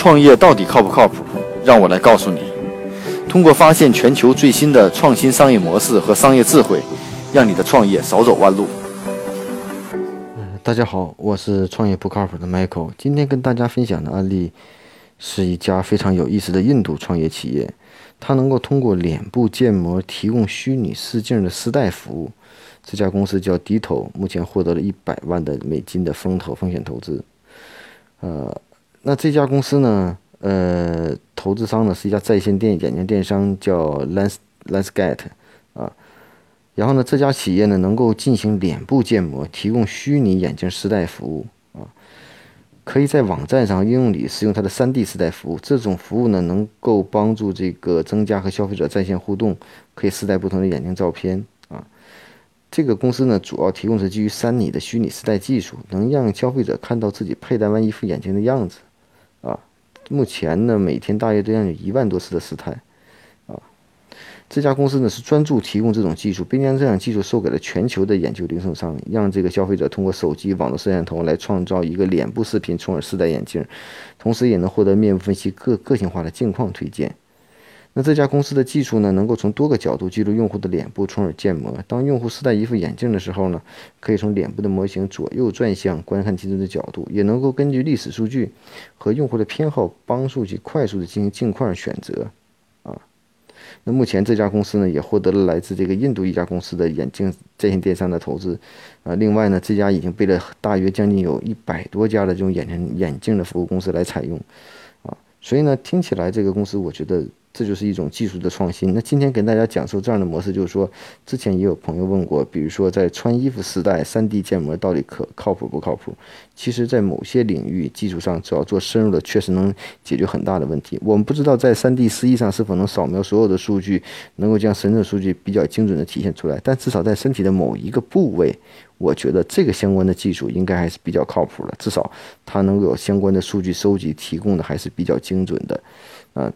创业到底靠不靠谱？让我来告诉你。通过发现全球最新的创新商业模式和商业智慧，让你的创业少走弯路。嗯大家好，我是创业不靠谱的 Michael。今天跟大家分享的案例是一家非常有意思的印度创业企业，它能够通过脸部建模提供虚拟试镜的丝带服务。这家公司叫 Dito，目前获得了一百万的美金的风投风险投资。呃，那这家公司呢？呃，投资商呢是一家在线电眼镜电商，叫 Lens Lensget 啊。然后呢，这家企业呢能够进行脸部建模，提供虚拟眼镜试戴服务啊。可以在网站上应用里使用它的 3D 丝带服务。这种服务呢能够帮助这个增加和消费者在线互动，可以试戴不同的眼镜照片啊。这个公司呢主要提供是基于三拟的虚拟试戴技术，能让消费者看到自己佩戴完一副眼镜的样子啊。目前呢每天大约都要有一万多次的试态。这家公司呢是专注提供这种技术，并将这项技术售给了全球的眼球零售商，让这个消费者通过手机、网络摄像头来创造一个脸部视频，从而试戴眼镜，同时也能获得面部分析个个性化的镜框推荐。那这家公司的技术呢，能够从多个角度记录用户的脸部，从而建模。当用户试戴一副眼镜的时候呢，可以从脸部的模型左右转向观看其中的角度，也能够根据历史数据和用户的偏好，帮助其快速的进行镜框选择。啊那目前这家公司呢，也获得了来自这个印度一家公司的眼镜在线电商的投资，啊，另外呢，这家已经被了大约将近有一百多家的这种眼镜眼镜的服务公司来采用，啊，所以呢，听起来这个公司，我觉得。这就是一种技术的创新。那今天跟大家讲述这样的模式，就是说，之前也有朋友问过，比如说在穿衣服时代，3D 建模到底可靠谱不靠谱？其实，在某些领域技术上，只要做深入的，确实能解决很大的问题。我们不知道在 3D 实际上是否能扫描所有的数据，能够将神的数据比较精准的体现出来。但至少在身体的某一个部位，我觉得这个相关的技术应该还是比较靠谱的。至少它能够有相关的数据收集提供的还是比较精准的，啊。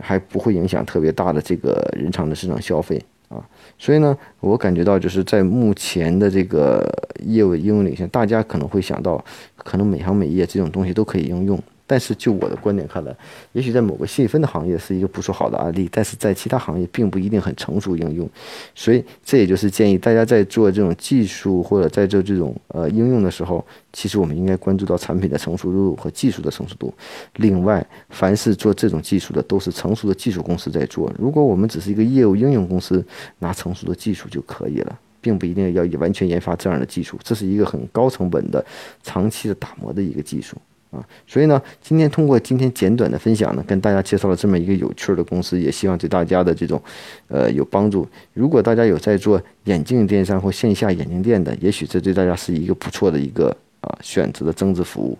还不会影响特别大的这个日常的市场消费啊，所以呢，我感觉到就是在目前的这个业务应用领域，大家可能会想到，可能每行每业这种东西都可以应用。但是就我的观点看来，也许在某个细分的行业是一个不说好的案例，但是在其他行业并不一定很成熟应用，所以这也就是建议大家在做这种技术或者在做这种呃应用的时候，其实我们应该关注到产品的成熟度和技术的成熟度。另外，凡是做这种技术的都是成熟的技术公司在做，如果我们只是一个业务应用公司，拿成熟的技术就可以了，并不一定要完全研发这样的技术，这是一个很高成本的长期的打磨的一个技术。啊，所以呢，今天通过今天简短的分享呢，跟大家介绍了这么一个有趣的公司，也希望对大家的这种，呃，有帮助。如果大家有在做眼镜电商或线下眼镜店的，也许这对大家是一个不错的一个啊选择的增值服务。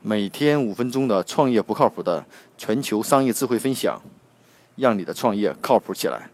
每天五分钟的创业不靠谱的全球商业智慧分享，让你的创业靠谱起来。